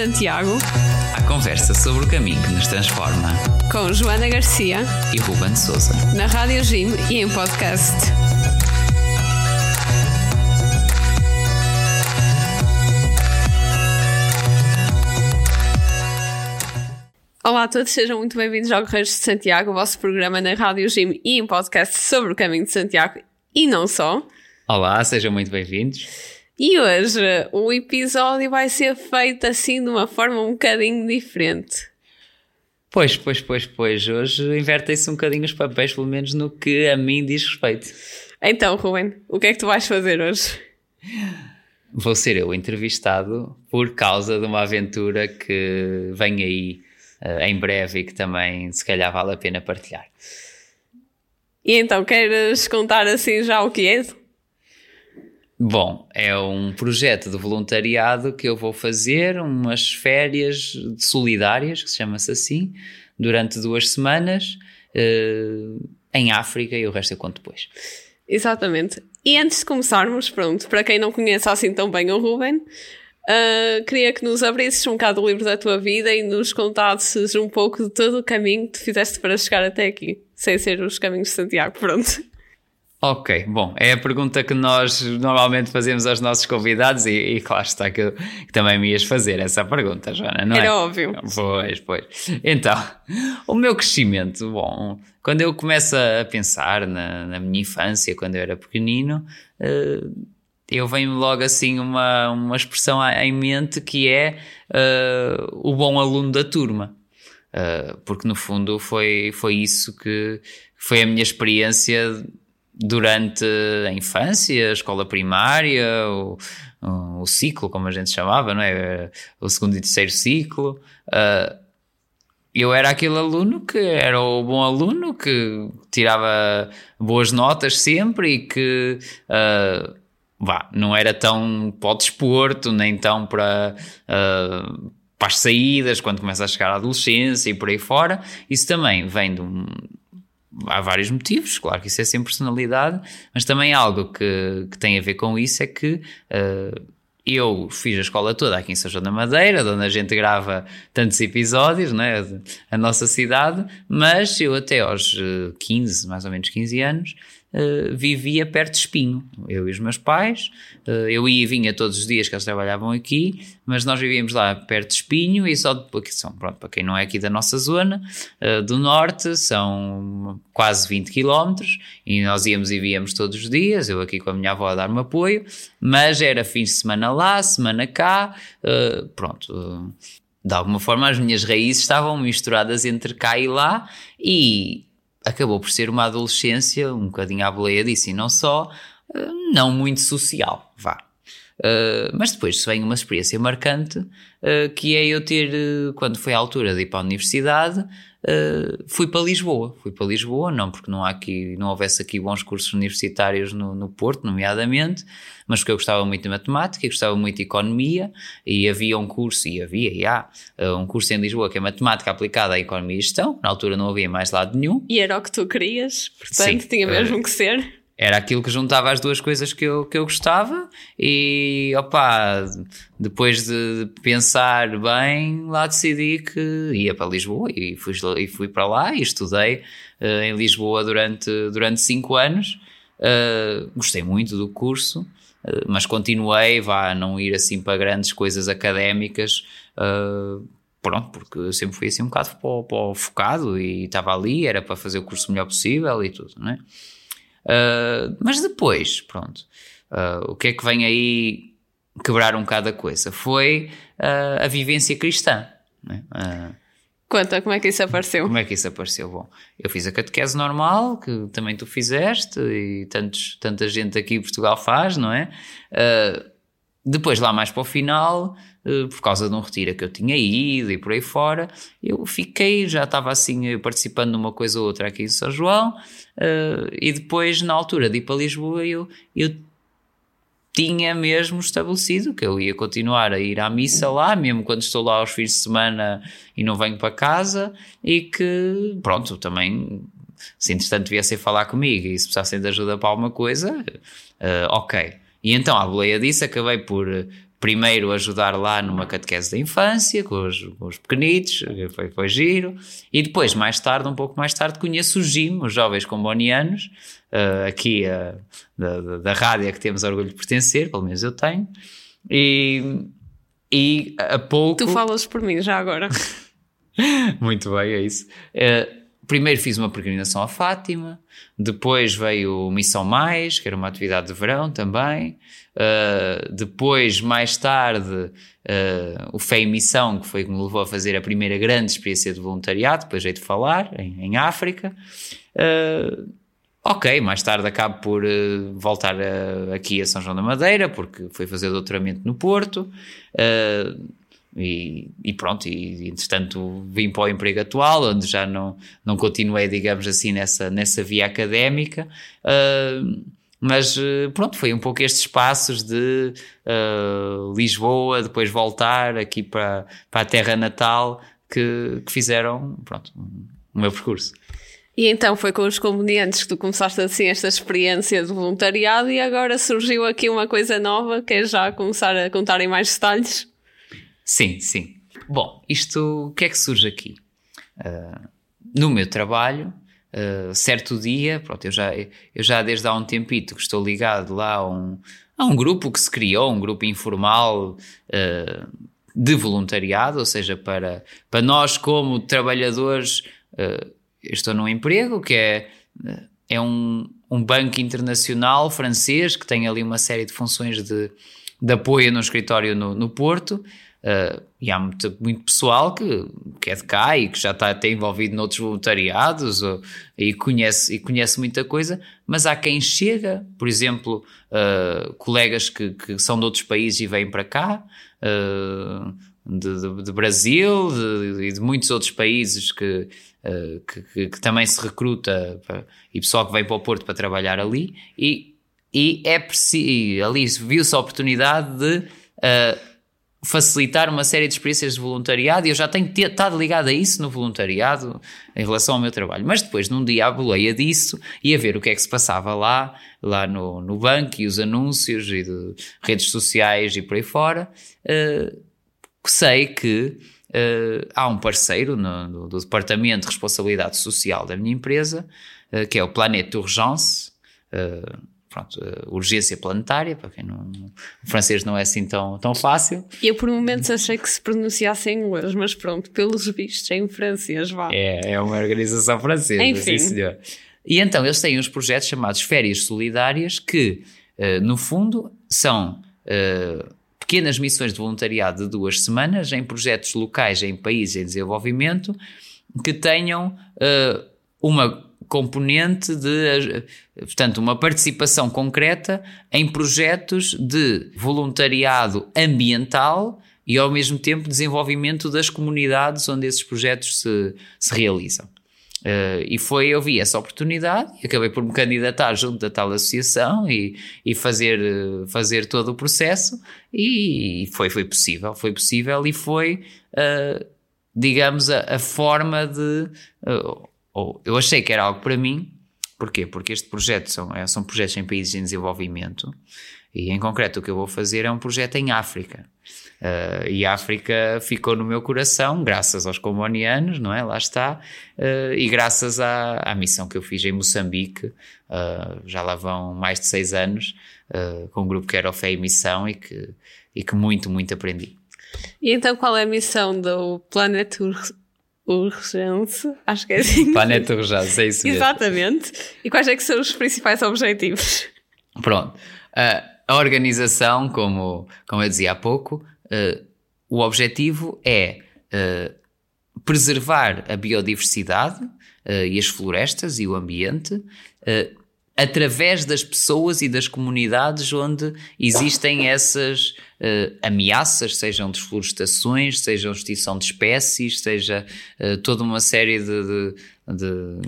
Santiago. A conversa sobre o caminho que nos transforma. Com Joana Garcia. E Ruben Souza. Na Rádio Jim e em podcast. Olá a todos, sejam muito bem-vindos ao Correios de Santiago, o vosso programa na Rádio Jim e em podcast sobre o caminho de Santiago e não só. Olá, sejam muito bem-vindos. E hoje o episódio vai ser feito assim de uma forma um bocadinho diferente. Pois, pois, pois, pois. Hoje invertem-se um bocadinho os papéis, pelo menos no que a mim diz respeito. Então, Ruben, o que é que tu vais fazer hoje? Vou ser eu entrevistado por causa de uma aventura que vem aí uh, em breve e que também se calhar vale a pena partilhar. E então, queres contar assim já o que é? Bom, é um projeto de voluntariado que eu vou fazer, umas férias solidárias, que se chama-se assim, durante duas semanas, uh, em África, e o resto eu conto depois. Exatamente. E antes de começarmos, pronto, para quem não conhece assim tão bem o Ruben, uh, queria que nos abrisses um bocado o livro da tua vida e nos contasses um pouco de todo o caminho que tu fizeste para chegar até aqui, sem ser os caminhos de Santiago, pronto. Ok, bom, é a pergunta que nós normalmente fazemos aos nossos convidados e, e claro está que, que, também me ias fazer essa pergunta, Joana, não Era é? Era óbvio. Pois, pois. Então, o meu crescimento, bom, quando eu começo a pensar na, na minha infância, quando eu era pequenino, uh, eu venho logo assim uma, uma expressão em mente que é uh, o bom aluno da turma. Uh, porque no fundo foi, foi isso que foi a minha experiência durante a infância, a escola primária, o, o, ciclo, como a gente chamava, não é? O segundo e terceiro ciclo. Uh, eu era aquele aluno que era o bom aluno, que tirava boas notas sempre e que. Uh, vá, não era tão para o desporto, nem tão para, uh, para as saídas, quando começa a chegar à adolescência e por aí fora. Isso também vem de um, há vários motivos, claro que isso é sem personalidade, mas também algo que, que tem a ver com isso é que uh, eu fiz a escola toda aqui em São João da Madeira, onde a gente grava tantos episódios, né, a nossa cidade, mas eu até aos 15, mais ou menos 15 anos, uh, vivia perto de Espinho, eu e os meus pais. Uh, eu ia e vinha todos os dias que eles trabalhavam aqui, mas nós vivíamos lá perto de Espinho e só depois, são, pronto, para quem não é aqui da nossa zona, uh, do norte, são quase 20 quilómetros e nós íamos e víamos todos os dias, eu aqui com a minha avó a dar-me apoio, mas era fim de semana lá, semana cá, pronto de alguma forma as minhas raízes estavam misturadas entre cá e lá e acabou por ser uma adolescência um bocadinho à boleia disso e não só, eh, não muito social, vá. Uh, mas depois vem uma experiência marcante uh, que é eu ter, uh, quando foi a altura de ir para a universidade, fui para Lisboa. Fui para Lisboa, não porque não, há aqui, não houvesse aqui bons cursos universitários no, no Porto, nomeadamente, mas porque eu gostava muito de matemática gostava muito de economia e havia um curso, e havia, e há, um curso em Lisboa que é matemática aplicada à economia e gestão. Na altura não havia mais lado nenhum. E era o que tu querias, portanto Sim, tinha mesmo que ser era aquilo que juntava as duas coisas que eu, que eu gostava e opa, depois de pensar bem, lá decidi que ia para Lisboa e fui, e fui para lá e estudei uh, em Lisboa durante, durante cinco anos. Uh, gostei muito do curso, uh, mas continuei vá, a não ir assim para grandes coisas académicas. Pronto, porque eu sempre fui assim um bocado para, para focado e estava ali, era para fazer o curso o melhor possível e tudo, não é? Uh, mas depois, pronto, uh, o que é que vem aí quebrar um bocado a coisa? Foi uh, a vivência cristã. Né? Conta, como é que isso apareceu? Como é que isso apareceu? Bom, eu fiz a catequese normal, que também tu fizeste, e tantos, tanta gente aqui em Portugal faz, não é? depois, lá mais para o final, por causa de um retiro que eu tinha ido e por aí fora, eu fiquei, já estava assim eh, participando numa coisa ou outra aqui em São João, uh, e depois, na altura de ir para Lisboa, eu, eu tinha mesmo estabelecido que eu ia continuar a ir à missa lá, mesmo quando estou lá aos fins de semana e não venho para casa, e que, pronto, também, se entretanto viessem falar comigo e se precisassem de ajuda para alguma coisa, uh, ok. E então, à boleia disso, acabei por primeiro ajudar lá numa catequese da infância, com os, com os pequenitos, foi, foi giro, e depois, mais tarde, um pouco mais tarde, conheço o GIM, os Jovens Combonianos, uh, aqui uh, da, da, da rádio a que temos orgulho de pertencer, pelo menos eu tenho, e, e a pouco... Tu falas por mim já agora. Muito bem, é isso. Uh, primeiro fiz uma peregrinação a Fátima, depois veio Missão Mais, que era uma atividade de verão também, uh, depois, mais tarde, uh, o Fé e Missão, que foi que me levou a fazer a primeira grande experiência de voluntariado, depois hei de falar, em, em África. Uh, ok, mais tarde acabo por voltar a, aqui a São João da Madeira, porque fui fazer doutoramento no Porto. Uh, e, e, pronto, e entretanto vim para o emprego atual, onde já não, não continuei, digamos assim, nessa, nessa via académica. Uh, mas pronto, foi um pouco estes passos de uh, Lisboa, depois voltar aqui para, para a terra natal que, que fizeram pronto, o meu percurso. E então foi com os convenientes que tu começaste assim esta experiência de voluntariado e agora surgiu aqui uma coisa nova, queres já começar a contar em mais detalhes? Sim, sim. Bom, isto, o que é que surge aqui? Uh, no meu trabalho, uh, certo dia, pronto, eu já, eu já desde há um tempito que estou ligado lá a um, a um grupo que se criou, um grupo informal uh, de voluntariado, ou seja, para, para nós como trabalhadores, eu estou num emprego que é, é um, um banco internacional francês que tem ali uma série de funções de, de apoio no escritório no, no Porto, Uh, e há muito, muito pessoal que, que é de cá e que já está até envolvido noutros voluntariados ou, e, conhece, e conhece muita coisa, mas há quem chega, por exemplo, uh, colegas que, que, são de outros países e vêm para cá, uh, de, de, de, Brasil e de, de, muitos outros países que, que, que, também se recruta para, e pessoal que vem para o Porto para trabalhar ali, e, e é preciso, ali viu-se a oportunidade de facilitar uma série de experiências de voluntariado e eu já tenho estado ligado a isso no voluntariado em relação ao meu trabalho. Mas depois, num dia, à boleia disso e a ver o que é que se passava lá, lá no, no banco e os anúncios e de redes sociais e por aí fora, uh, sei que uh, há um parceiro no, no, do Departamento de Responsabilidade Social da minha empresa, uh, que é o Planète Urgence, pronto, uh, urgência planetária, para quem não, o francês não é assim tão, tão fácil. E eu por momentos achei que se pronunciasse em inglês, mas pronto, pelos vistos é em francês, vá. É, é uma organização francesa, Enfim. sim senhor. E então eles têm uns projetos chamados Férias Solidárias que, uh, no fundo, são uh, pequenas missões de voluntariado de duas semanas em projetos locais em países em desenvolvimento que tenham uma componente de, portanto, uma participação concreta em projetos de voluntariado ambiental e ao mesmo tempo desenvolvimento das comunidades onde esses projetos se, se realizam. Uh, e foi, eu vi essa oportunidade e acabei por me candidatar junto da tal associação e, e fazer, fazer todo o processo e, foi, foi possível, foi possível e foi, uh, digamos, a, a, forma de, ou eu achei que era algo para mim, porquê? Porque este projeto são, é, são projetos em países em desenvolvimento e em concreto o que eu vou fazer é um projeto em África. Uh, e a África ficou no meu coração, graças aos combonianos, não é? Lá está. Uh, e graças à, à, missão que eu fiz em Moçambique, uh, já lá vão mais de seis anos, com um grupo que era o Fé e Missão e que, e que muito, muito aprendi. E então qual é a missão do Planet urgência, acho que é assim. Planeta urgência, é isso mesmo. Exatamente. E quais é que são os principais objetivos? Pronto. Uh, a organização, como, como eu dizia há pouco, uh, o objetivo é uh, preservar a biodiversidade e as florestas e o ambiente através das pessoas e das comunidades onde existem essas uh, ameaças, sejam desflorestações, sejam extinção de espécies, seja uh, toda uma série de, de, de,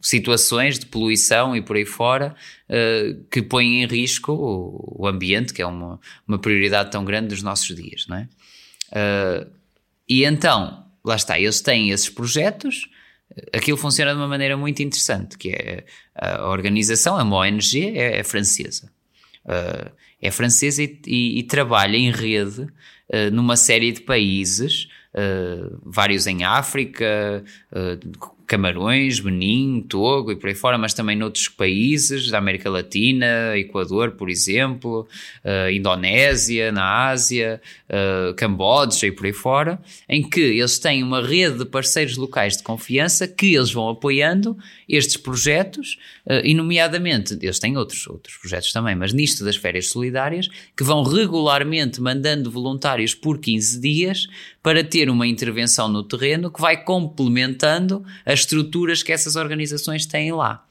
situações de poluição e por aí fora uh, que põem em risco o, o, ambiente, que é uma, uma prioridade tão grande dos nossos dias, não é? e então, lá está, eles têm esses projetos aquilo funciona de uma maneira muito interessante, que é a organização, a ONG, é, é francesa. Uh, é francesa e, e, e trabalha em rede uh, numa série de países, uh, vários em África, Camarões, Benin, Togo e por aí fora, mas também noutros países da América Latina, Equador, por exemplo, uh, Indonésia, na Ásia, uh, Camboja e por aí fora, em que eles têm uma rede de parceiros locais de confiança que eles vão apoiando estes projetos, uh, e nomeadamente, eles têm outros, outros projetos também, mas nisto das férias solidárias, que vão regularmente mandando voluntários por 15 dias para ter uma intervenção no terreno que vai complementando as estruturas que essas organizações têm lá.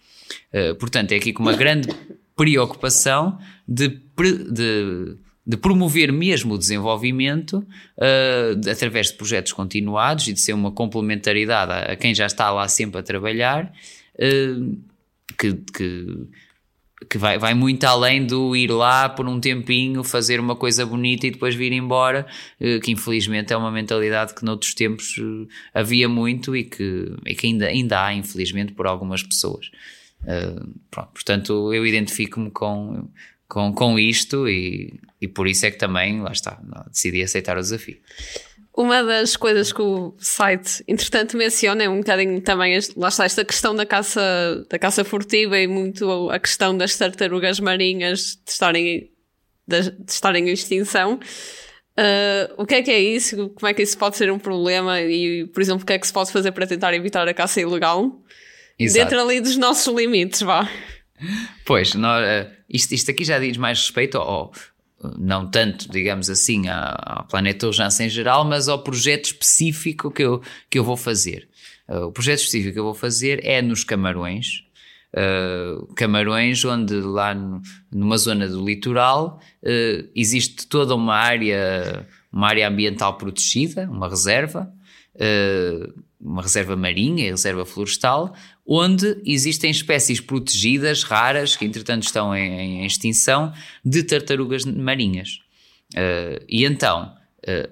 Uh, portanto, é aqui com uma grande preocupação de, de, de, promover mesmo o desenvolvimento uh, através de projetos continuados e de ser uma complementaridade a, a quem já está lá sempre a trabalhar, uh, que, que que vai, vai muito além do ir lá por um tempinho, fazer uma coisa bonita e depois vir embora, eh, que infelizmente é uma mentalidade que noutros tempos eh, havia muito e que, e que ainda, ainda há, infelizmente, por algumas pessoas. Uh, pronto, portanto, eu identifico-me com, com, com isto e, e por isso é que também, lá está, decidi aceitar o desafio. Uma das coisas que o site, entretanto, menciona é um bocadinho também, lá está, esta questão da caça, da caça furtiva e muito a questão das tartarugas marinhas de estarem, de, de estarem em extinção. Uh, o que é que é isso? Como é que isso pode ser um problema? E, por exemplo, o que é que se pode fazer para tentar evitar a caça ilegal? Exato. Dentro ali dos nossos limites, vá. Pois, nós, uh, isto, isto aqui já diz mais respeito ao, não tanto, digamos assim, ao planeta urgência em geral, mas ao projeto específico que eu, que eu vou fazer. Uh, o projeto específico que eu vou fazer é nos Camarões, uh, Camarões, onde lá no, numa zona do litoral uh, existe toda uma área, uma área ambiental protegida, uma reserva, uma reserva marinha, reserva florestal, onde existem espécies protegidas, raras, que entretanto estão em, em extinção, de tartarugas marinhas. Uh, e então, uh,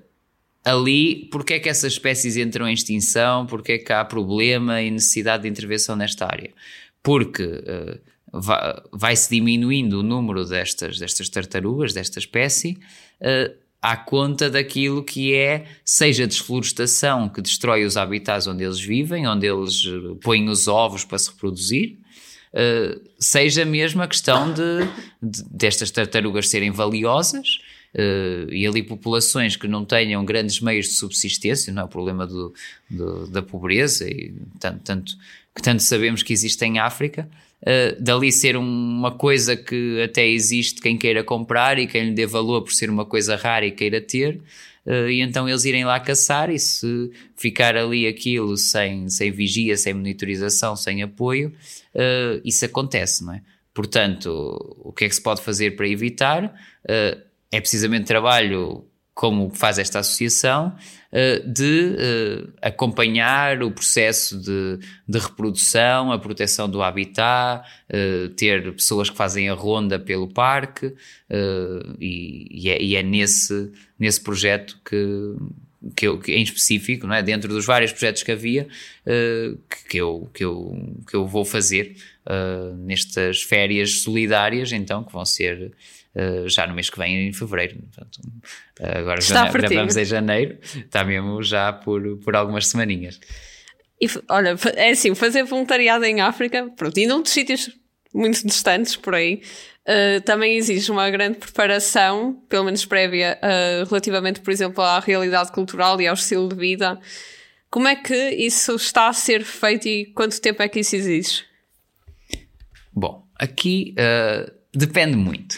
ali, porque é que essas espécies entram em extinção? Porque é que há problema e necessidade de intervenção nesta área? Porque uh, vai-se diminuindo o número destas, destas tartarugas, desta espécie, à conta daquilo que é, seja desflorestação que destrói os habitats onde eles vivem, onde eles eh, põem os ovos para se reproduzir, uh, seja mesmo a questão de, de, destas tartarugas serem valiosas. Uh, e ali populações que não tenham grandes meios de subsistência, não é o problema do, do, da pobreza, e tanto, tanto, que tanto sabemos que existe em África, uh, dali ser uma coisa que até existe quem queira comprar e quem lhe dê valor por ser uma coisa rara e queira ter. Uh, e então eles irem lá caçar e se ficar ali aquilo sem, sem vigia, sem monitorização, sem apoio, uh, isso acontece, não é? Portanto, o que é que se pode fazer para evitar? Uh, é precisamente trabalho como faz esta associação, eh, de eh, acompanhar o processo de, de reprodução, a proteção do habitat, eh, ter pessoas que fazem a ronda pelo parque, e, é, e é nesse, nesse projeto que, que eu, que em específico, não é? dentro dos vários projetos que havia, que, eu, que, eu, que eu vou fazer nestas férias solidárias, então, que vão ser uh, já no mês que vem, em fevereiro. Portanto, agora já gravamos em janeiro, está mesmo já por, por algumas semaninhas. E, olha, é assim, fazer voluntariado em África, pronto, e noutros sítios muito distantes por aí, uh, também exige uma grande preparação, pelo menos prévia, uh, relativamente, por exemplo, à realidade cultural e ao estilo de vida. Como é que isso está a ser feito e quanto tempo é que isso exige? Bom, aqui uh, depende muito.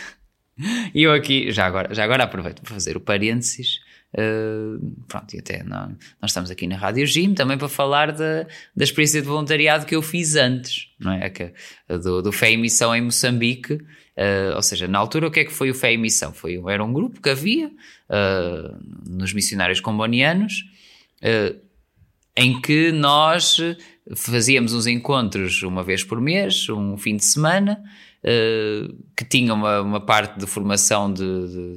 E eu aqui, já agora, já agora aproveito para fazer o parênteses. Uh, pronto, e até nós, estamos aqui na Rádio Gym também para falar da, da experiência de voluntariado que eu fiz antes, não é? Que, do, do Fé e Missão em Moçambique. Uh, ou seja, na altura, o que é que foi o Fé e Missão? Foi, era um grupo que havia uh, nos missionários combonianos em que nós fazíamos uns encontros uma vez por mês, um fim de semana, uh, que tinha uma, uma, parte de formação de,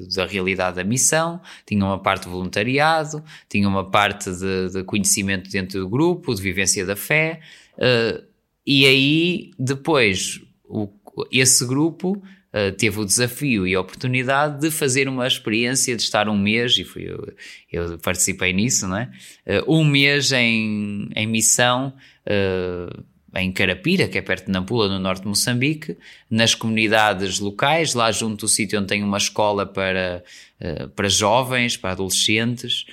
de, da realidade da missão, tinha uma parte de voluntariado, tinha uma parte de, de conhecimento dentro do grupo, de vivência da fé, uh, e aí depois o, esse grupo uh, teve o desafio e a oportunidade de fazer uma experiência de estar um mês, e fui eu, eu participei nisso, não é? Uh, um mês em, em missão uh, em Carapira, que é perto de Nampula, no norte de Moçambique, nas comunidades locais, lá junto do sítio onde tem uma escola para, para jovens, para adolescentes,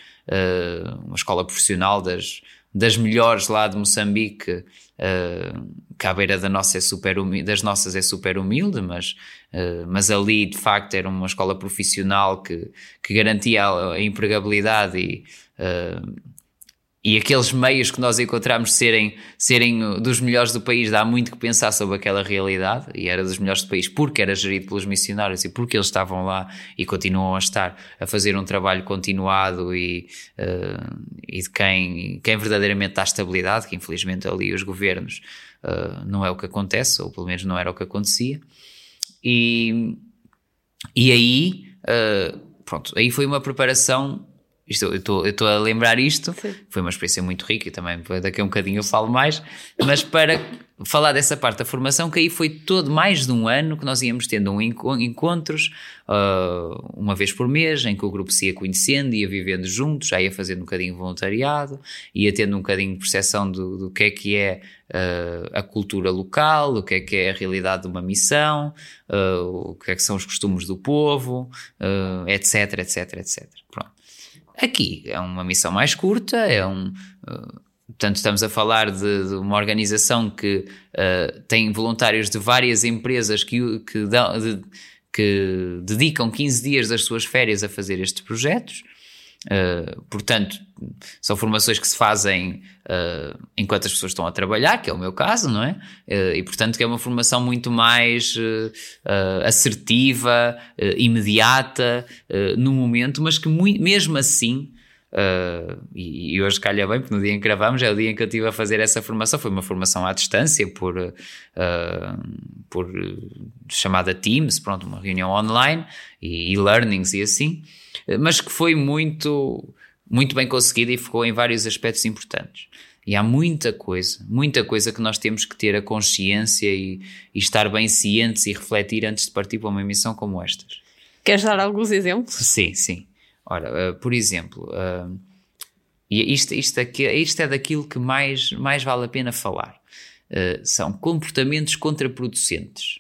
uma escola profissional das, das melhores lá de Moçambique, uh, que à beira da nossa é super humilde, das nossas é super humilde, mas, mas ali de facto era uma escola profissional que, que garantia a, empregabilidade e, e aqueles meios que nós encontramos serem, serem dos melhores do país, dá muito que pensar sobre aquela realidade, e era dos melhores do país porque era gerido pelos missionários e porque eles estavam lá e continuam a estar a fazer um trabalho continuado e, uh, e de quem, quem verdadeiramente dá estabilidade, que infelizmente ali os governos uh, não é o que acontece, ou pelo menos não era o que acontecia. E, e aí, uh, pronto, aí foi uma preparação isto, eu estou a lembrar isto, Sim. foi uma experiência muito rica e também daqui a um bocadinho eu falo mais, mas para falar dessa parte da formação, que aí foi todo mais de um ano que nós íamos tendo um encontros, uh, uma vez por mês, em que o grupo se ia conhecendo, ia vivendo juntos, já ia fazendo um bocadinho de voluntariado, ia tendo um bocadinho de percepção do, do que é que é uh, a cultura local, o que é que é a realidade de uma missão, uh, o que é que são os costumes do povo, etc, etc, etc. Pronto. Aqui é uma missão mais curta, é um. Uh, portanto, estamos a falar de, de uma organização que uh, tem voluntários de várias empresas que, que, dão, de, que dedicam 15 dias das suas férias a fazer estes projetos. Uh, portanto, são formações que se fazem uh, enquanto as pessoas estão a trabalhar, que é o meu caso, não é? Uh, e portanto, que é uma formação muito mais assertiva, imediata, no momento, mas que muito, mesmo assim. E, e, hoje calha bem, porque no dia em que gravamos é o dia em que eu estive a fazer essa formação. Foi uma formação à distância, por, por chamada Teams, pronto, uma reunião online e e-learnings e assim mas que foi muito, muito bem conseguida e ficou em vários aspectos importantes. E há muita coisa, muita coisa que nós temos que ter a consciência e, e estar bem cientes e refletir antes de partir para uma emissão como estas. Queres dar alguns exemplos? Sim, sim. Ora, uh, por exemplo, uh, isto, isto, aqui, isto é daquilo que mais, mais vale a pena falar. Uh, são comportamentos contraproducentes.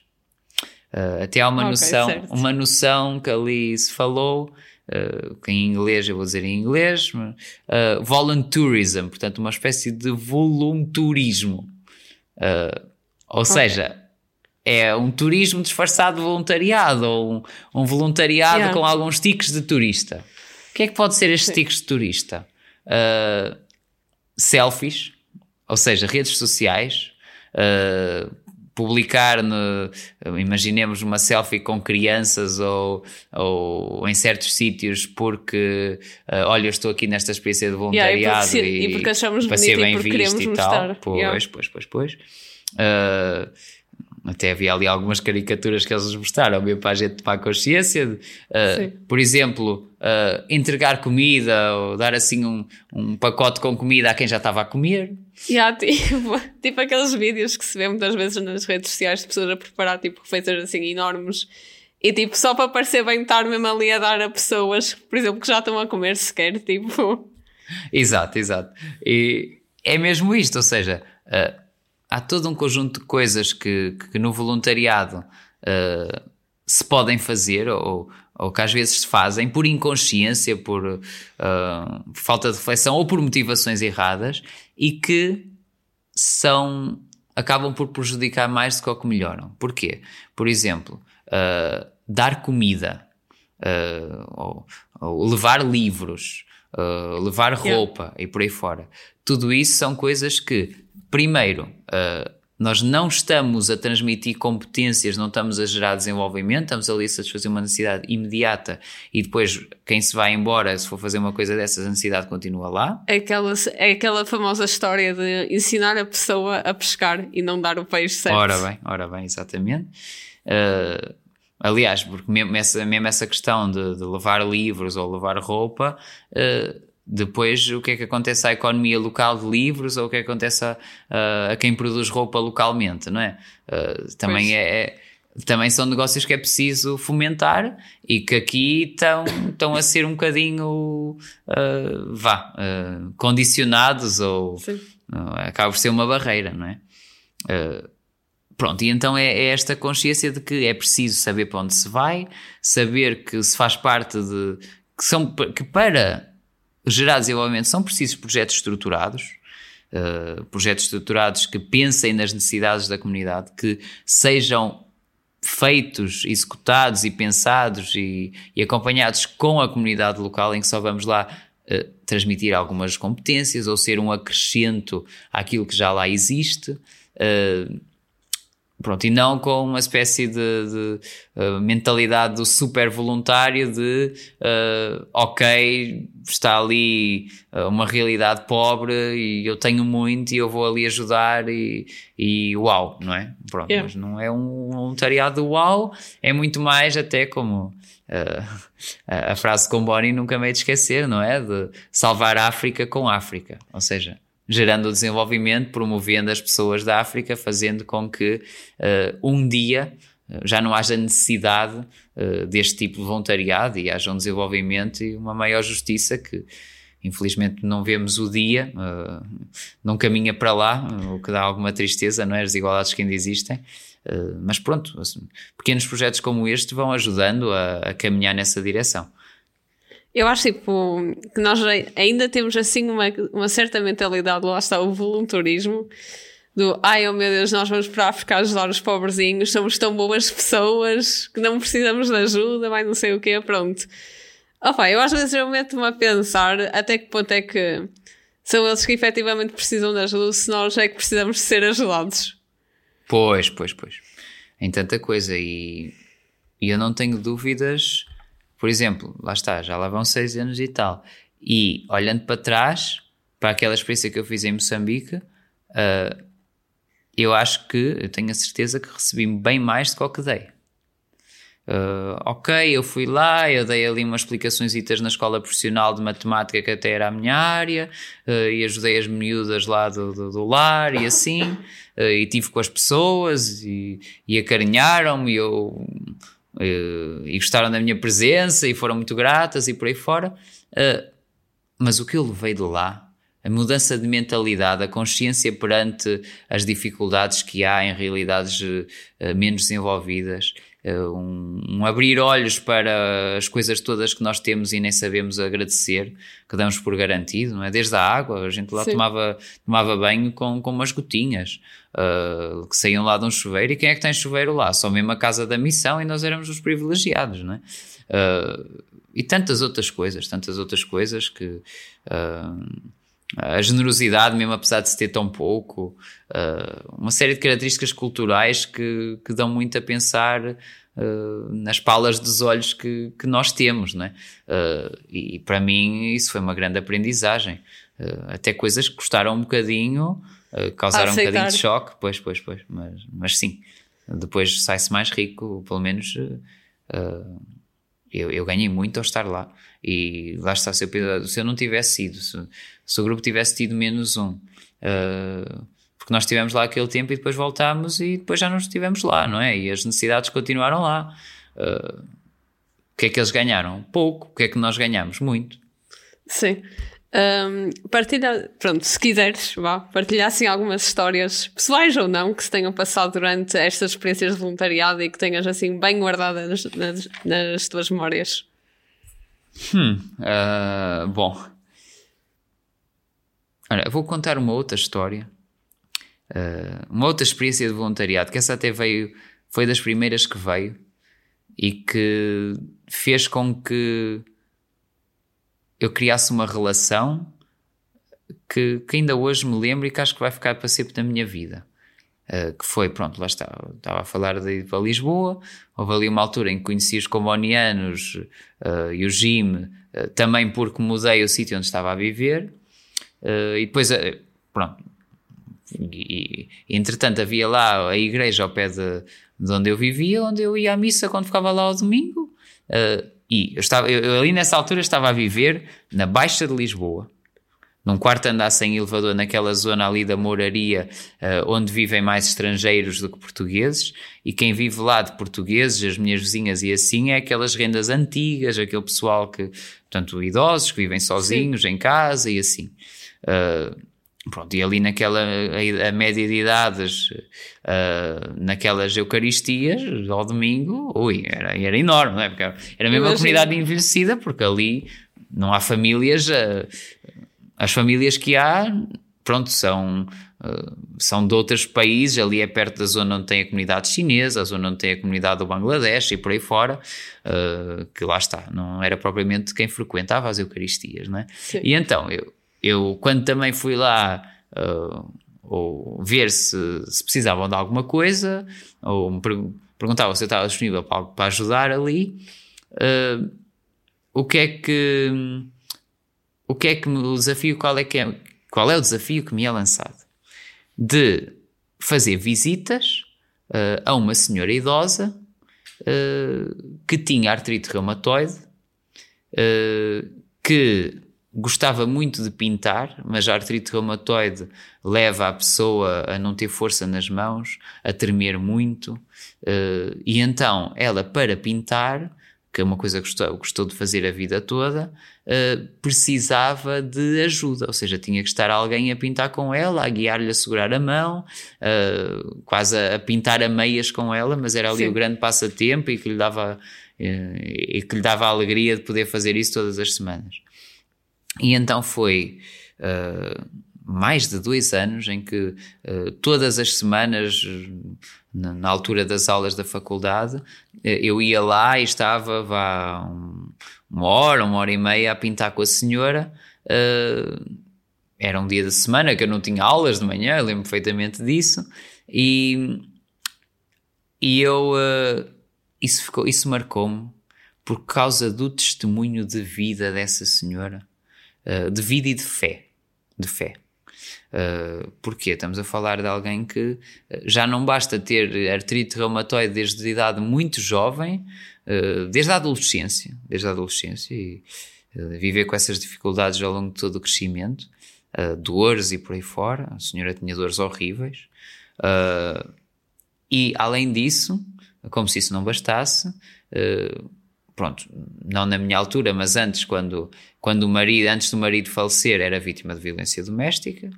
até há uma okay, noção, uma noção que ali se falou uh, em inglês eu vou dizer em inglês, uh, voluntourism, portanto uma espécie de volunturismo. Uh, ou okay. seja, é um turismo disfarçado de voluntariado ou um, um voluntariado yeah. com alguns tiques de turista. O que é que pode ser estes tiques de turista? Uh, selfies, ou seja, redes sociais, uh, publicar, no, imaginemos uma selfie com crianças ou, ou em certos sítios porque, uh, olha, eu estou aqui nesta experiência de voluntariado yeah, e, porque, e, e, porque achamos para ser bem visto e tal. Pois, yeah. pois, pois, pois. Uh, até havia ali algumas caricaturas que eles mostraram, mesmo para a gente tomar consciência. De, uh, por exemplo, uh, entregar comida ou dar assim um, um pacote com comida a quem já estava a comer. Yeah, tipo, tipo aqueles vídeos que se vê muitas vezes nas redes sociais de pessoas a preparar tipo refeições assim enormes e tipo só para parecer bem estar mesmo ali a dar a pessoas, por exemplo, que já estão a comer sequer, tipo. Exato, exato. E é mesmo isto, ou seja. Uh, há todo um conjunto de coisas que, que no voluntariado uh, se podem fazer ou, ou que às vezes se fazem por inconsciência, por uh, falta de reflexão ou por motivações erradas e que são acabam por prejudicar mais do que o que melhoram. Porquê? Por exemplo, uh, dar comida, ou, ou, levar livros, levar roupa yeah. e por aí fora. Tudo isso são coisas que primeiro, uh, nós não estamos a transmitir competências, não estamos a gerar desenvolvimento, estamos ali a satisfazer uma necessidade imediata e depois quem se vai embora, se for fazer uma coisa dessas, a necessidade continua lá. É aquela, é aquela famosa história de ensinar a pessoa a pescar e não dar o peixe certo. Ora bem, ora bem, exatamente. Uh, aliás, porque mesmo essa, mesmo essa questão de, de levar livros ou levar roupa. Uh, depois, o que é que acontece à economia local de livros ou o que é que acontece a, a, a quem produz roupa localmente, não é? Uh, também é, é, também são negócios que é preciso fomentar e que aqui estão, estão a ser um bocadinho, uh, vá, condicionados ou acaba por ser uma barreira, não é? Pronto, e então é, é, esta consciência de que é preciso saber para onde se vai, saber que se faz parte de. que, são, que para gerar desenvolvimento são precisos projetos estruturados. Uh, projetos estruturados que pensem nas necessidades da comunidade, que sejam feitos, executados e pensados e, e, acompanhados com a comunidade local, em que só vamos lá uh, transmitir algumas competências ou ser um acrescento àquilo que já lá existe. Uh, Pronto, e não com uma espécie de, de uh, mentalidade do super voluntário de uh, ok, está ali uh, uma realidade pobre e eu tenho muito e eu vou ali ajudar e, e uau, não é? Pronto, yeah. mas não é um voluntariado uau, é muito mais até como a, a frase com Bonnie nunca me hei de esquecer, não é? De salvar a África com África, ou seja, gerando o desenvolvimento, promovendo as pessoas da África, fazendo com que uh, um dia eh, já não haja necessidade uh, deste tipo de voluntariado e haja um desenvolvimento e uma maior justiça que infelizmente não vemos o dia, uh, não caminha para lá, o que dá alguma tristeza, não é? As desigualdades que ainda existem. Mas pronto, assim, pequenos projetos como este vão ajudando a, a caminhar nessa direção. Eu acho tipo, que nós ainda temos assim uma, uma certa mentalidade, lá está o voluntarismo, do ai oh meu Deus, nós vamos para a África ajudar os pobrezinhos, somos tão boas pessoas que não precisamos de ajuda, mas não sei o quê, pronto. Opa, eu às vezes eu meto-me a pensar até que ponto é que são eles que efetivamente precisam de ajuda, se nós é que precisamos de ser ajudados. Pois, pois, pois. Em tanta coisa e, e eu não tenho dúvidas por exemplo, lá está, já lá vão seis anos e tal. E olhando para trás, para aquela experiência que eu fiz em Moçambique, uh, eu acho que, eu tenho a certeza que recebi bem mais do que o que dei. Uh, ok, eu fui lá, eu dei ali umas explicações na escola profissional de matemática que até era a minha área, uh, e ajudei as miúdas lá do, do, do lar e assim, uh, e tive com as pessoas e, e acarinharam-me e eu uh, e gostaram da minha presença e foram muito gratas e por aí fora. Uh, mas o que eu levei de lá, a mudança de mentalidade, a consciência perante as dificuldades que há em realidades uh, menos desenvolvidas, um, um, abrir olhos para as coisas todas que nós temos e nem sabemos agradecer, que damos por garantido, não é? Desde a água, a gente lá tomava, tomava banho com, com umas gotinhas uh, que saíam lá de um chuveiro. E quem é que tem chuveiro lá? Só mesmo a casa da missão e nós éramos os privilegiados, não é? Uh, e tantas outras coisas, tantas outras coisas que. Uh, a generosidade, mesmo apesar de se ter tão pouco, uh, uma série de características culturais que, que dão muito a pensar uh, nas palas dos olhos que, que nós temos, né? Uh, e, e, para mim isso foi uma grande aprendizagem. até coisas que custaram um bocadinho, causaram um bocadinho de choque, pois, pois, pois, mas, mas sim, depois sai-se mais rico, pelo menos eu, eu ganhei muito ao estar lá. E lá está, se eu, se eu não tivesse ido, se, se, o grupo tivesse tido menos um, uh, porque nós estivemos lá aquele tempo e depois voltámos e depois já não estivemos lá, não é? E as necessidades continuaram lá. Uh, o que é que eles ganharam? Pouco. O que é que nós ganhamos? Muito. Sim. Um, partilha, pronto, se quiseres, vá, partilhar assim algumas histórias pessoais ou não que se tenham passado durante estas experiências de voluntariado e que tenhas assim bem guardadas nas, nas tuas memórias. Hum, uh, bom. Olha, vou contar uma outra história, uh, uma outra experiência de voluntariado, que essa até veio, foi das primeiras que veio e que fez com que eu criasse uma relação que, que ainda hoje me lembro e que acho que vai ficar para sempre na minha vida. Uh, que foi, pronto, lá está, estava a falar de ir para Lisboa, houve ali uma altura em que conheci os combonianos uh, e o Jim, uh, também porque mudei o sítio onde estava a viver, e depois, pronto, e, e, entretanto havia lá a igreja ao pé de, de, onde eu vivia, onde eu ia à missa quando ficava lá ao domingo, e eu estava, eu, ali nessa altura estava a viver na Baixa de Lisboa, num quarto andar sem elevador naquela zona ali da moraria uh, onde vivem mais estrangeiros do que portugueses e quem vive lá de portugueses, as minhas vizinhas e assim, é aquelas rendas antigas, aquele pessoal que, portanto, idosos que vivem sozinhos Sim. em casa e assim. Uh, pronto, e ali naquela a, a média de idades, uh, naquelas Eucaristias ao domingo, ui, era, era enorme, não é? Porque era mesmo uma comunidade envelhecida, porque ali não há famílias. Uh, as famílias que há, pronto, são, uh, são de outros países, ali é perto da zona onde tem a comunidade chinesa, a zona onde tem a comunidade do Bangladesh e por aí fora, que lá está, não era propriamente quem frequentava as Eucaristias, não é? Sim. E então, eu, eu quando também fui lá uh, ou ver se, se, precisavam de alguma coisa, ou me perguntavam se eu estava disponível para, para ajudar ali, o que é que o que é que o desafio, qual é que é, qual é o desafio que me é lançado? De fazer visitas uh, a uma senhora idosa uh, que tinha artrite reumatoide, uh, que gostava muito de pintar, mas a artrite reumatoide leva a pessoa a não ter força nas mãos, a tremer muito, e então ela, para pintar, que é uma coisa que gostou, gostou de fazer a vida toda, uh, precisava de ajuda, ou seja, tinha que estar alguém a pintar com ela, a guiar-lhe a segurar a mão, uh, quase a, pintar a meias com ela, mas era ali Sim. o grande passatempo e que lhe dava e que lhe dava a alegria de poder fazer isso todas as semanas. E então foi mais de dois anos em que uh, todas as semanas, na, na, altura das aulas da faculdade, uh, eu ia lá e estava vá, um, uma hora, uma hora e meia a pintar com a senhora. Uh, era um dia de semana que eu não tinha aulas de manhã, lembro perfeitamente disso. E, e eu. isso, ficou, isso marcou-me por causa do testemunho de vida dessa senhora, de vida e de fé. De fé. Uh, porquê? Estamos a falar de alguém que ah, já não basta ter artrite reumatoide desde a idade muito jovem, uh, desde a adolescência, desde a adolescência e uh, viver com essas dificuldades ao longo de todo o crescimento, dores e por aí fora. A senhora tinha dores horríveis. e além disso, como se isso não bastasse, pronto, não na minha altura, mas antes, quando, quando o marido, antes do marido falecer, era vítima de violência doméstica,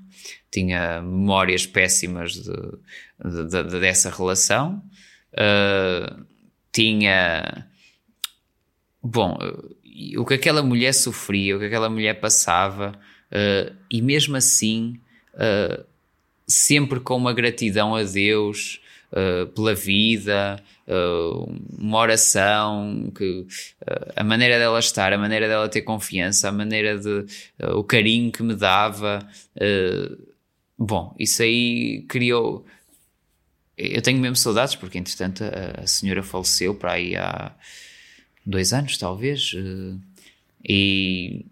tinha memórias péssimas de, de, de, dessa relação, uh, tinha. Bom, o que aquela mulher sofria, o que aquela mulher passava, uh, e mesmo assim, uh, sempre com uma gratidão a Deus, uh, pela vida, uh, uma oração, que, uh, a maneira dela estar, a maneira dela ter confiança, a maneira de o carinho que me dava. bom, isso aí criou. Eu tenho mesmo saudades, porque entretanto a, a senhora faleceu para aí há dois anos, talvez. e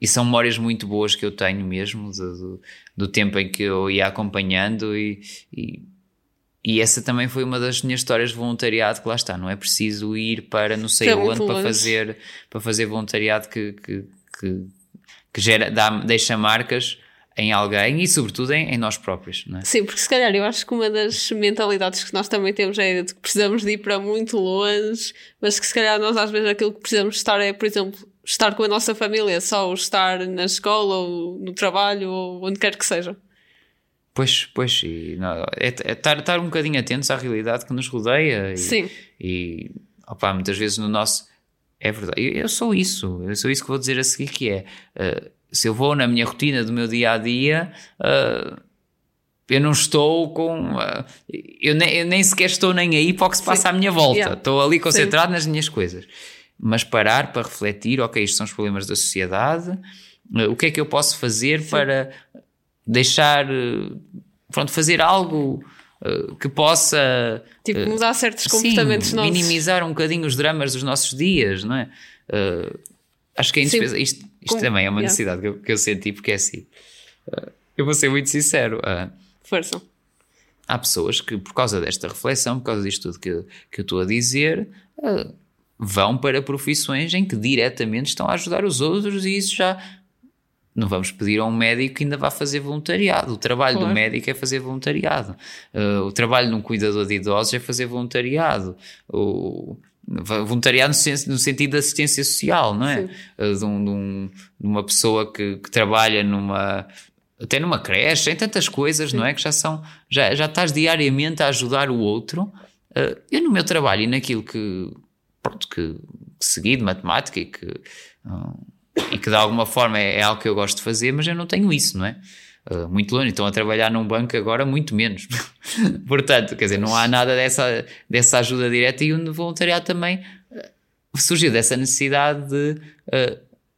e são memórias muito boas que eu tenho mesmo do, do tempo em que eu ia acompanhando e, e, e essa também foi uma das minhas histórias de voluntariado que lá está, não é preciso ir para não sei onde para fazer, para fazer voluntariado que, que, que, que gera, dá, deixa marcas em alguém e sobretudo em, em, nós próprios, não é? Sim, porque se calhar eu acho que uma das mentalidades que nós também temos é de que precisamos de ir para muito longe, mas que se calhar nós às vezes aquilo que precisamos estar é, por exemplo, estar com a nossa família, só estar na escola ou no trabalho ou onde quer que seja. Pois, pois, e não, é, é estar, estar um bocadinho atentos à realidade que nos rodeia. E, Sim. E opa, muitas vezes no nosso. É verdade, eu, eu sou isso, eu sou isso que vou dizer a seguir: que é uh, se eu vou na minha rotina do meu dia a dia. Uh, eu não estou com. Uh, eu, nem, eu, nem, sequer estou nem aí para o que se passa Sim. à minha volta. Yeah. Estou ali concentrado Sim. nas minhas coisas. Mas parar para refletir, ok, isto são os problemas da sociedade, o que é que eu posso fazer Sim. para deixar, eh, pronto, fazer algo uh, que possa tipo uh, mudar certos comportamentos sim, nossos. minimizar um bocadinho os dramas dos nossos dias, não é? Uh, acho que é indispensável. Isto, isto Com, também é uma necessidade yeah. que, eu, que, eu, senti, porque é assim. eu vou ser muito sincero. Força. Há pessoas que, por causa desta reflexão, por causa disto tudo que, que eu estou a dizer, vão para profissões em que diretamente estão a ajudar os outros e isso já não vamos pedir a um médico que ainda vá fazer voluntariado. O trabalho claro. do médico é fazer voluntariado. Uh, o trabalho de um cuidador de idosos é fazer voluntariado. O, voluntariado no, sentido de assistência social, não é? Uh, de, um, de, um, de, uma pessoa que, que, trabalha numa até numa creche, em tantas coisas, Sim. não é? Que já são, já, já estás diariamente a ajudar o outro. Uh, eu no meu trabalho e naquilo que, pronto, que, que segui de matemática e que, uh, e que de alguma forma é, é, algo que eu gosto de fazer, mas eu não tenho isso, não é? Uh, muito longe, então a trabalhar num banco agora muito menos. Portanto, quer dizer, não há nada dessa, dessa ajuda direta e o voluntariado também surgiu dessa necessidade de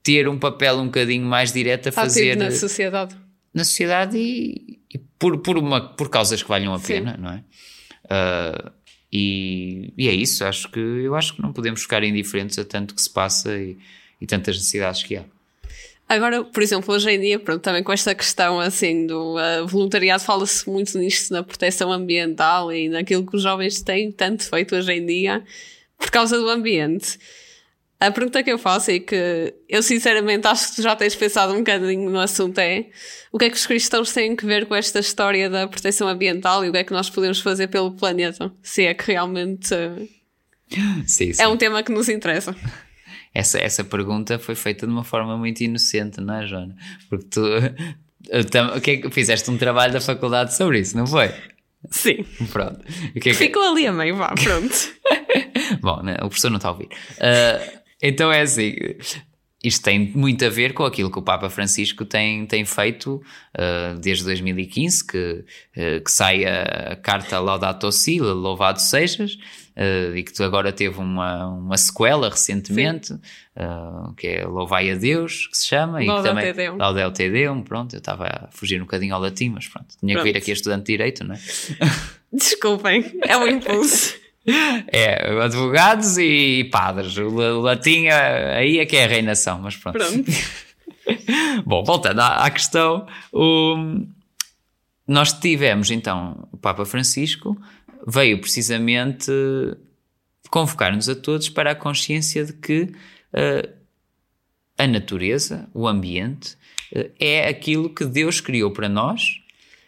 ter um papel um bocadinho mais direto a fazer na sociedade na sociedade e, e, por, por, uma, por causas que valham a Sim. pena, não é? Uh, e, e, é isso, acho que eu acho que não podemos ficar indiferentes a tanto que se passa e, e tantas necessidades que há. Agora, por exemplo, hoje em dia, pronto, também com esta questão assim do uh, voluntariado, fala-se muito nisto na proteção ambiental e naquilo que os jovens têm tanto feito hoje em dia por causa do ambiente. A pergunta que eu faço e que eu sinceramente acho que tu já tens pensado um bocadinho no assunto é o que é que os cristãos têm que ver com esta história da proteção ambiental e o que é que nós podemos fazer pelo planeta? Se é que realmente sim, sim. é um tema que nos interessa. Essa, essa pergunta foi feita de uma forma muito inocente, não é, Joana? Porque tu, o que é que fizeste um trabalho da faculdade sobre isso, não foi? Sim. Pronto. O que é que... Ficou ali a meio, vá, pronto. Bom, né, o professor não está a ouvir. Uh, então é assim. Isto tem muito a ver com aquilo que o Papa Francisco tem, tem feito uh, desde 2015, que, uh, que sai a carta Laudato Si, Louvado Sejas, uh, e que tu agora teve uma, uma sequela recentemente, que é Louvai a Deus, que se chama, Laudel e também Te Deum. Laudel Te Deum, pronto, eu estava a fugir um bocadinho ao latim, mas pronto, tinha pronto. que vir aqui a estudante de Direito, não é? Desculpem, é um impulso. É, advogados e padres. O latim aí é que é a reinação, mas pronto. pronto. Bom, voltando à, à questão, o, nós tivemos então o Papa Francisco veio precisamente convocar-nos a todos para a consciência de que uh, a natureza, o ambiente, uh, é aquilo que Deus criou para nós.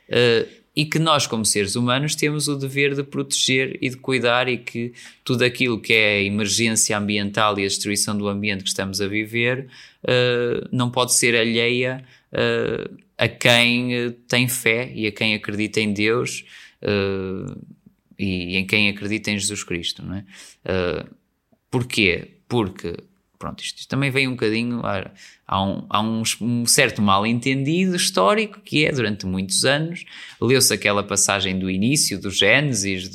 Uh, e que nós, como seres humanos, temos o dever de proteger e de cuidar, e que tudo aquilo que é a emergência ambiental e a destruição do ambiente que estamos a viver não pode ser alheia a quem tem fé e a quem acredita em Deus e em quem acredita em Jesus Cristo. Não é? porquê? Porque pronto, isto, também vem um bocadinho. Há, um, há um, um certo mal-entendido histórico que é, durante muitos anos, leu-se aquela passagem do início, do Gênesis,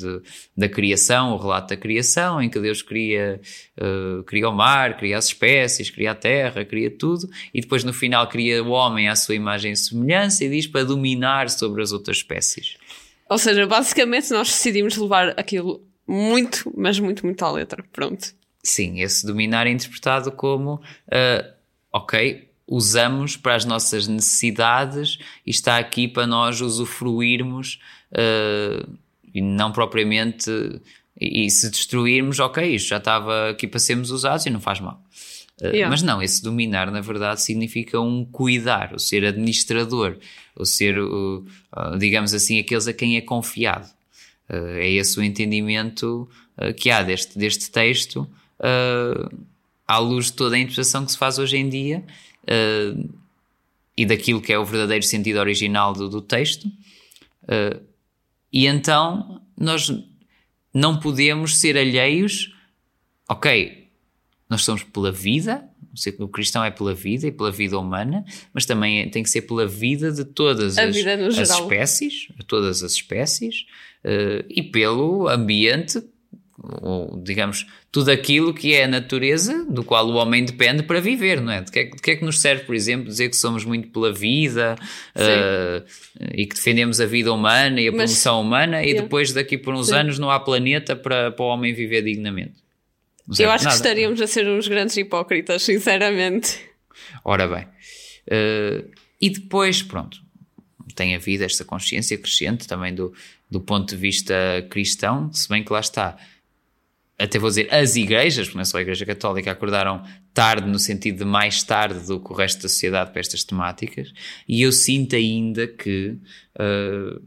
da criação, o relato da criação, em que Deus cria, uh, cria o mar, cria as espécies, cria a terra, cria tudo, e depois no final cria o homem à sua imagem e semelhança e diz para dominar sobre as outras espécies. Ou seja, basicamente nós decidimos levar aquilo muito, mas muito, muito à letra. Pronto. Sim, esse dominar é interpretado como, uh, ok, usamos para as nossas necessidades e está aqui para nós usufruirmos uh, e não propriamente. E, e, se destruirmos, ok, isto já estava aqui para sermos usados e não faz mal. Uh, yeah. Mas não, esse dominar, na verdade, significa um cuidar, o ser administrador, o ser, uh, digamos assim, aqueles a quem é confiado. é esse o entendimento que há deste, deste texto à luz de toda a interpretação que se faz hoje em dia e daquilo que é o verdadeiro sentido original do, do texto. E então nós não podemos ser alheios, ok, nós somos pela vida, o cristão é pela vida e pela vida humana, mas também tem que ser pela vida de todas as, as espécies, todas as espécies, uh, e pelo ambiente ou digamos, tudo aquilo que é a natureza do qual o homem depende para viver, não é? De que é, de que, é que nos serve, por exemplo, dizer que somos muito pela vida uh, e que defendemos a vida humana e a promoção Mas, humana e depois daqui por uns Sim. anos não há planeta para, para o homem viver dignamente? Eu acho nada. que estaríamos a ser uns grandes hipócritas, sinceramente. Ora bem. Uh, e depois, pronto, tem havido esta consciência crescente também do, do ponto de vista cristão, se bem que lá está até vou dizer as igrejas, porque não é só a Igreja Católica, acordaram tarde no sentido de mais tarde do que o resto da sociedade para estas temáticas, e eu sinto ainda que uh,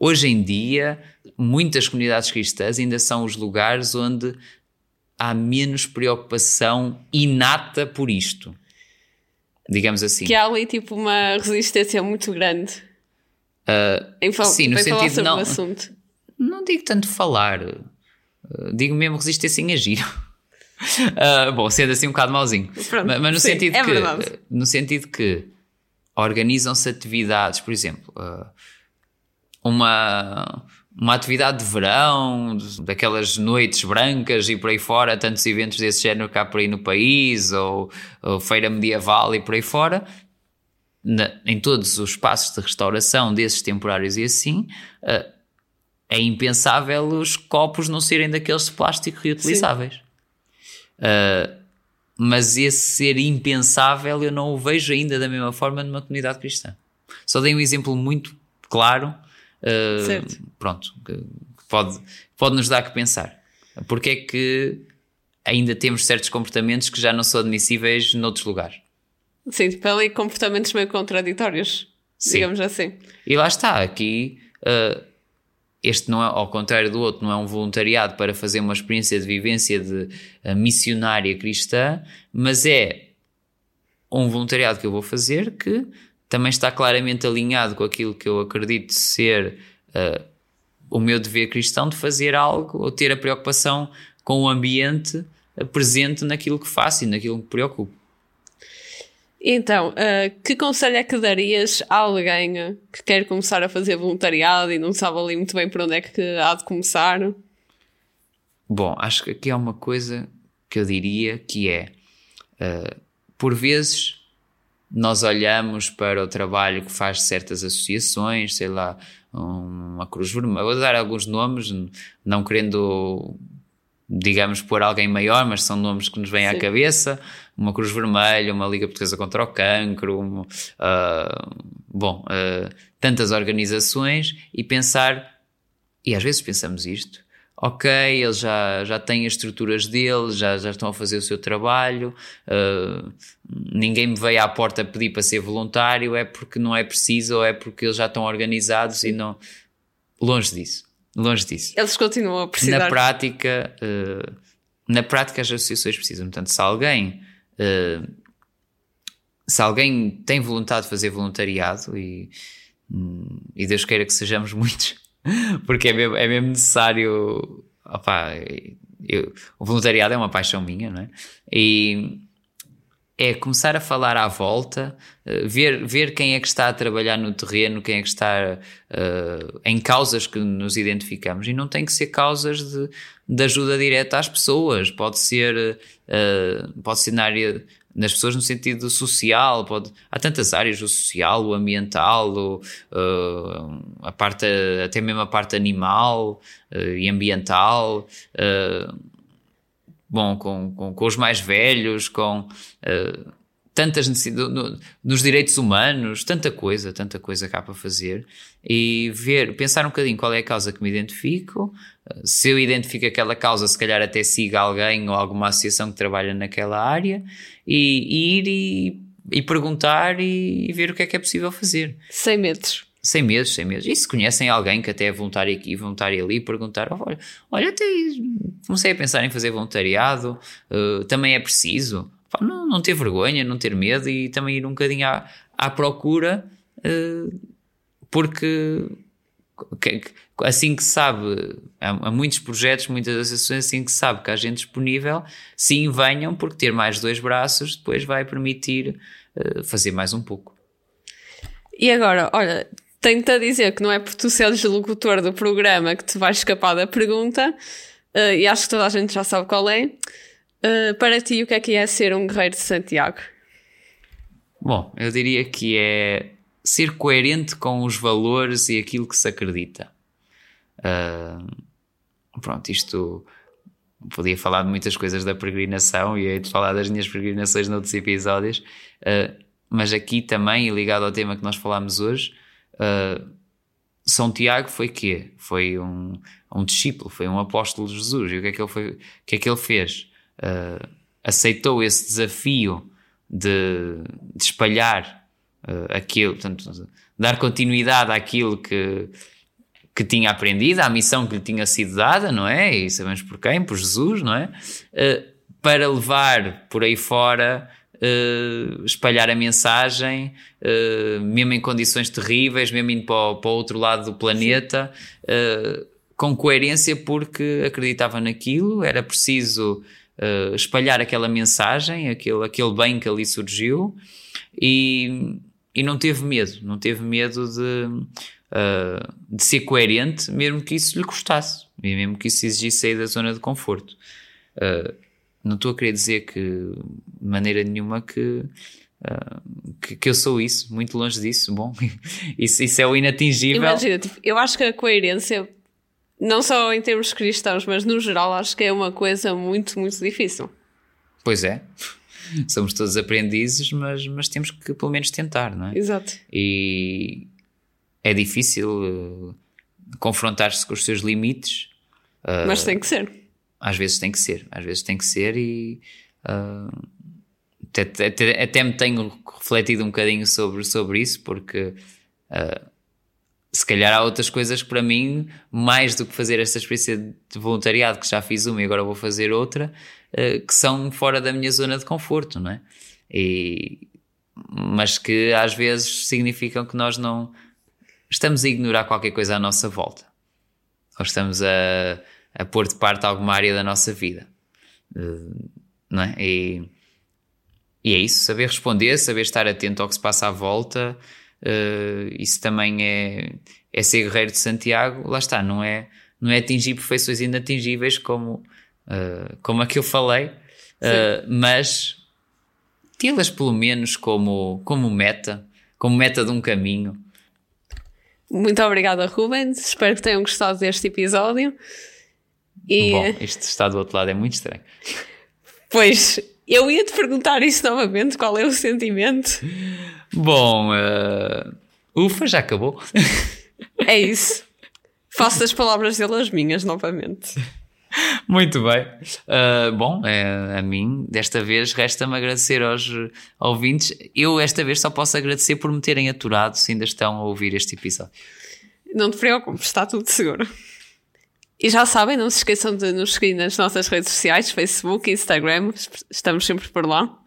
hoje em dia muitas comunidades cristãs ainda são os lugares onde há menos preocupação inata por isto. Digamos assim. Que há ali tipo uma resistência muito grande. Uh, em fal- sim, no sentido não, não digo tanto falar, uh, digo mesmo resistência em agir. Uh, bom, sendo assim um bocado mauzinho. Pronto, mas, mas no sim, sentido é que verdade. no sentido que organizam-se atividades, por exemplo, uh, uma uma atividade de verão, daquelas noites brancas e por aí fora, tantos eventos desse género cá por aí no país, ou, ou feira medieval e por aí fora, na- em todos os espaços de restauração desses temporários e assim, uh, é impensável os copos não serem daqueles de plástico reutilizáveis. Uh, mas esse ser impensável eu não o vejo ainda da mesma forma numa comunidade cristã. Só dei um exemplo muito claro, uh, Certo. pronto, que pode, pode nos dar que pensar. Porque é que ainda temos certos comportamentos que já não são admissíveis noutros lugares? Sim, tipo ali comportamentos meio contraditórios, Sim. digamos assim. E lá está, aqui uh, este não é, ao contrário do outro, não é um voluntariado para fazer uma experiência de vivência de uh, missionária cristã, mas é um voluntariado que eu vou fazer que também está claramente alinhado com aquilo que eu acredito ser uh, o meu dever cristão de fazer algo ou ter a preocupação com o ambiente uh, presente naquilo que faço e naquilo que me preocupo. Então, ah, que conselho é que darias a alguém ah, que quer começar a fazer voluntariado e não sabe ali muito bem por onde é que há de começar? Bom, acho que aqui há uma coisa que eu diria que é, uh, por vezes nós olhamos para o trabalho que faz certas associações, sei lá, uma Cruz Vermelha, vou dar alguns nomes, não querendo, digamos, pôr alguém maior, mas são nomes que nos vêm à Sim. cabeça, uma Cruz Vermelha, uma Liga Portuguesa contra o Cancro, uh, bom, uh, tantas organizações e pensar, e às vezes pensamos isto, ok, eles já, já têm as estruturas deles, já, já estão a fazer o seu trabalho, uh, ninguém me veio à porta pedir para ser voluntário, é porque não é preciso ou é porque eles já estão organizados e não. Longe disso. Longe disso. Eles continuam a precisar. Na prática, uh, na prática as associações precisam. Portanto, se alguém uh, se alguém tem vontade de fazer voluntariado e, hum, e Deus queira que sejamos muitos, porque é mesmo, é mesmo necessário. Opá, eu- o voluntariado é uma paixão minha, não é? E é começar a falar à volta, eh, ver, ver quem é que está a trabalhar no terreno, quem é que está eh, em causas que nos identificamos. E não tem que ser causas de, de ajuda direta às pessoas, pode ser, eh, pode ser na área nas pessoas no sentido social, pode, há tantas áreas, o social, o ambiental, o, eh, a parte, até mesmo a parte animal eh, e ambiental. eh, bom, com, com, com os mais velhos, com tantas necessidades, no- nos direitos humanos, tanta coisa, tanta coisa cá para fazer e ver, pensar um bocadinho qual é a causa que me identifico, se eu identifico aquela causa, se calhar até siga alguém ou alguma associação que trabalha naquela área e, e ir e, e perguntar e, e ver o que é que é possível fazer. Sem medos. Sem medos, sem medos. E se conhecem alguém que até é voluntário aqui, voluntário ali, perguntar: "Oh, olha, olha, até comecei a pensar em fazer voluntariado, eh, também é preciso. Pá, não, não ter vergonha, não ter medo e também ir um bocadinho à, à procura, eh, porque que- que- assim que sabe, há, muitos projetos, muitas associações, assim que sabe que há gente disponível, sim, venham, porque ter mais dois braços depois vai permitir eh, fazer mais um pouco. E agora, olha, tenho-te a dizer que não é por tu seres locutor do programa que te vais escapar da pergunta, eh, e acho que toda a gente já sabe qual é. Eh, para ti, o que é que é ser um guerreiro de Santiago? Bom, eu diria que é ser coerente com os valores e aquilo que se acredita. Ah, pronto, isto podia falar de muitas coisas da peregrinação e hei de falar das minhas peregrinações noutros episódios, ah, mas aqui também, ligado ao tema que nós falámos hoje, ah, São Tiago foi quê? Foi um, um discípulo, foi um apóstolo de Jesus. E o que é que ele, foi, o que é que ele fez? Uh, aceitou esse desafio de, de espalhar uh, aquilo, portanto, dar continuidade àquilo que, que tinha aprendido, à missão que lhe tinha sido dada, não é? E sabemos por quem? Por Jesus, não é? Uh, para levar por aí fora uh, espalhar a mensagem, uh, mesmo em condições terríveis, mesmo indo para o, para o outro lado do planeta, com coerência, porque acreditava naquilo, era preciso espalhar aquela mensagem, aquele, aquele bem que ali surgiu, e, e não teve medo, não teve medo de. De ser coerente, mesmo que isso lhe custasse, mesmo que isso exigisse sair da zona de conforto. Uh, não estou a querer dizer que, de maneira nenhuma, que, uh, que, que, eu sou isso, muito longe disso. Bom, isso, isso é o inatingível. Imagina, tipo, eu acho que a coerência, não só em termos cristãos, mas no geral, acho que é uma coisa muito, muito difícil. Pois é. Somos todos aprendizes, mas, mas temos que pelo menos tentar, não é? Exato. E é difícil uh, confrontar-se com os seus limites. Uh, mas tem que ser às vezes tem que ser, às vezes tem que ser e uh, até, até, até, me tenho refletido um bocadinho sobre, sobre isso, porque se calhar há outras coisas que para mim, mais do que fazer esta experiência de voluntariado, que já fiz uma e agora vou fazer outra, que são fora da minha zona de conforto, não é? E, mas que às vezes significam que nós não estamos a ignorar qualquer coisa à nossa volta. Ou estamos a a pôr de parte alguma área da nossa vida. Uh, não é? E, e, é isso, saber responder, saber estar atento ao que se passa à volta, uh, isso também é, é ser guerreiro de Santiago, lá está, não é, não é atingir perfeições inatingíveis como, uh, como a que eu falei, mas tê-las pelo menos como, como meta, como meta de um caminho. Muito obrigada, Rubens. Espero que tenham gostado deste episódio. E... Bom, isto está do outro lado é muito estranho. Pois, eu ia te perguntar isso novamente, qual é o sentimento? Bom, uh... ufa, já acabou. É isso. Faço as palavras dele as minhas novamente. Muito bem. Uh, bom, é, a mim, desta vez, resta-me agradecer aos ouvintes. Eu, esta vez, só posso agradecer por me terem aturado se ainda estão a ouvir este episódio. Não te preocupes, está tudo seguro. E já sabem, não se esqueçam de nos seguir nas nossas redes sociais, Facebook, Instagram, estamos sempre por lá.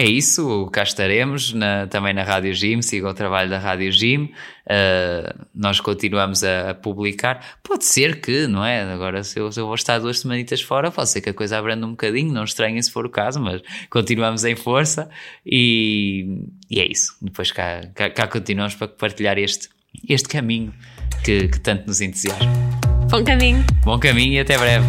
É isso, cá estaremos na, também na Rádio Gym, sigam o trabalho da Rádio Gym, uh, nós continuamos a, a, publicar. Pode ser que, não é? Agora, se eu, se eu, vou estar duas semanitas fora, pode ser que a coisa abranda um bocadinho, não estranhem se for o caso, mas continuamos em força e, e é isso. Depois cá, cá, cá, continuamos para partilhar este, este caminho que, que tanto nos entusiasma. Bom caminho. Bom caminho e até breve.